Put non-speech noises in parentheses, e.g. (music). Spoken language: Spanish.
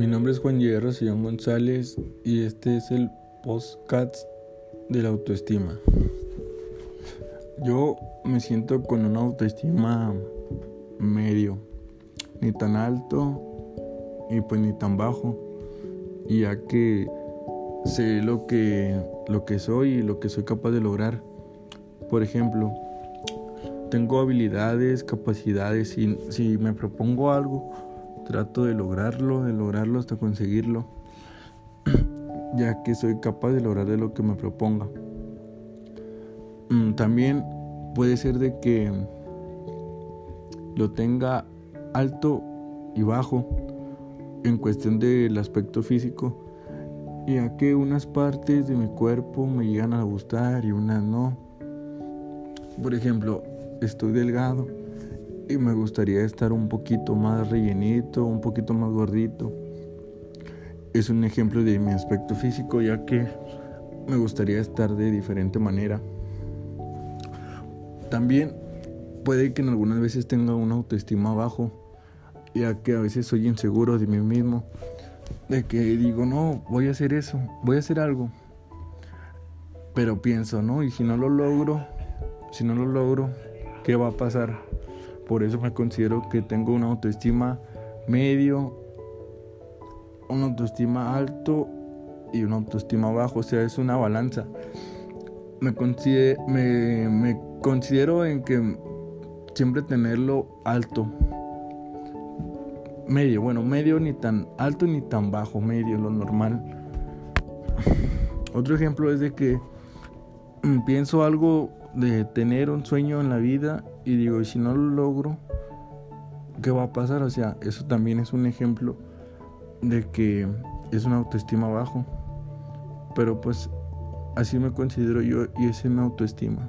Mi nombre es Juan Guillermo Sillón González y este es el podcast de la autoestima. Yo me siento con una autoestima medio, ni tan alto y pues ni tan bajo, ya que sé lo que, lo que soy y lo que soy capaz de lograr. Por ejemplo, tengo habilidades, capacidades y si me propongo algo, Trato de lograrlo, de lograrlo hasta conseguirlo, (clears throat) ya que soy capaz de lograr de lo que me proponga. Mm, también puede ser de que lo tenga alto y bajo en cuestión del aspecto físico, ya que unas partes de mi cuerpo me llegan a gustar y unas no. Por ejemplo, estoy delgado y me gustaría estar un poquito más rellenito, un poquito más gordito. Es un ejemplo de mi aspecto físico ya que me gustaría estar de diferente manera. También puede que en algunas veces tenga una autoestima bajo, ya que a veces soy inseguro de mí mismo, de que digo, no, voy a hacer eso, voy a hacer algo. Pero pienso, no, y si no lo logro, si no lo logro, ¿qué va a pasar? Por eso me considero que tengo una autoestima medio, una autoestima alto y una autoestima bajo. O sea, es una balanza. Me considero, me, considero en que siempre tenerlo alto. Medio, bueno, medio ni tan alto ni tan bajo, medio, lo normal. Otro ejemplo es de que pienso algo de tener un sueño en la vida y digo, y si no lo logro, ¿qué va a pasar? O sea, eso también es un ejemplo de que es una autoestima bajo. Pero pues así me considero yo y es mi autoestima.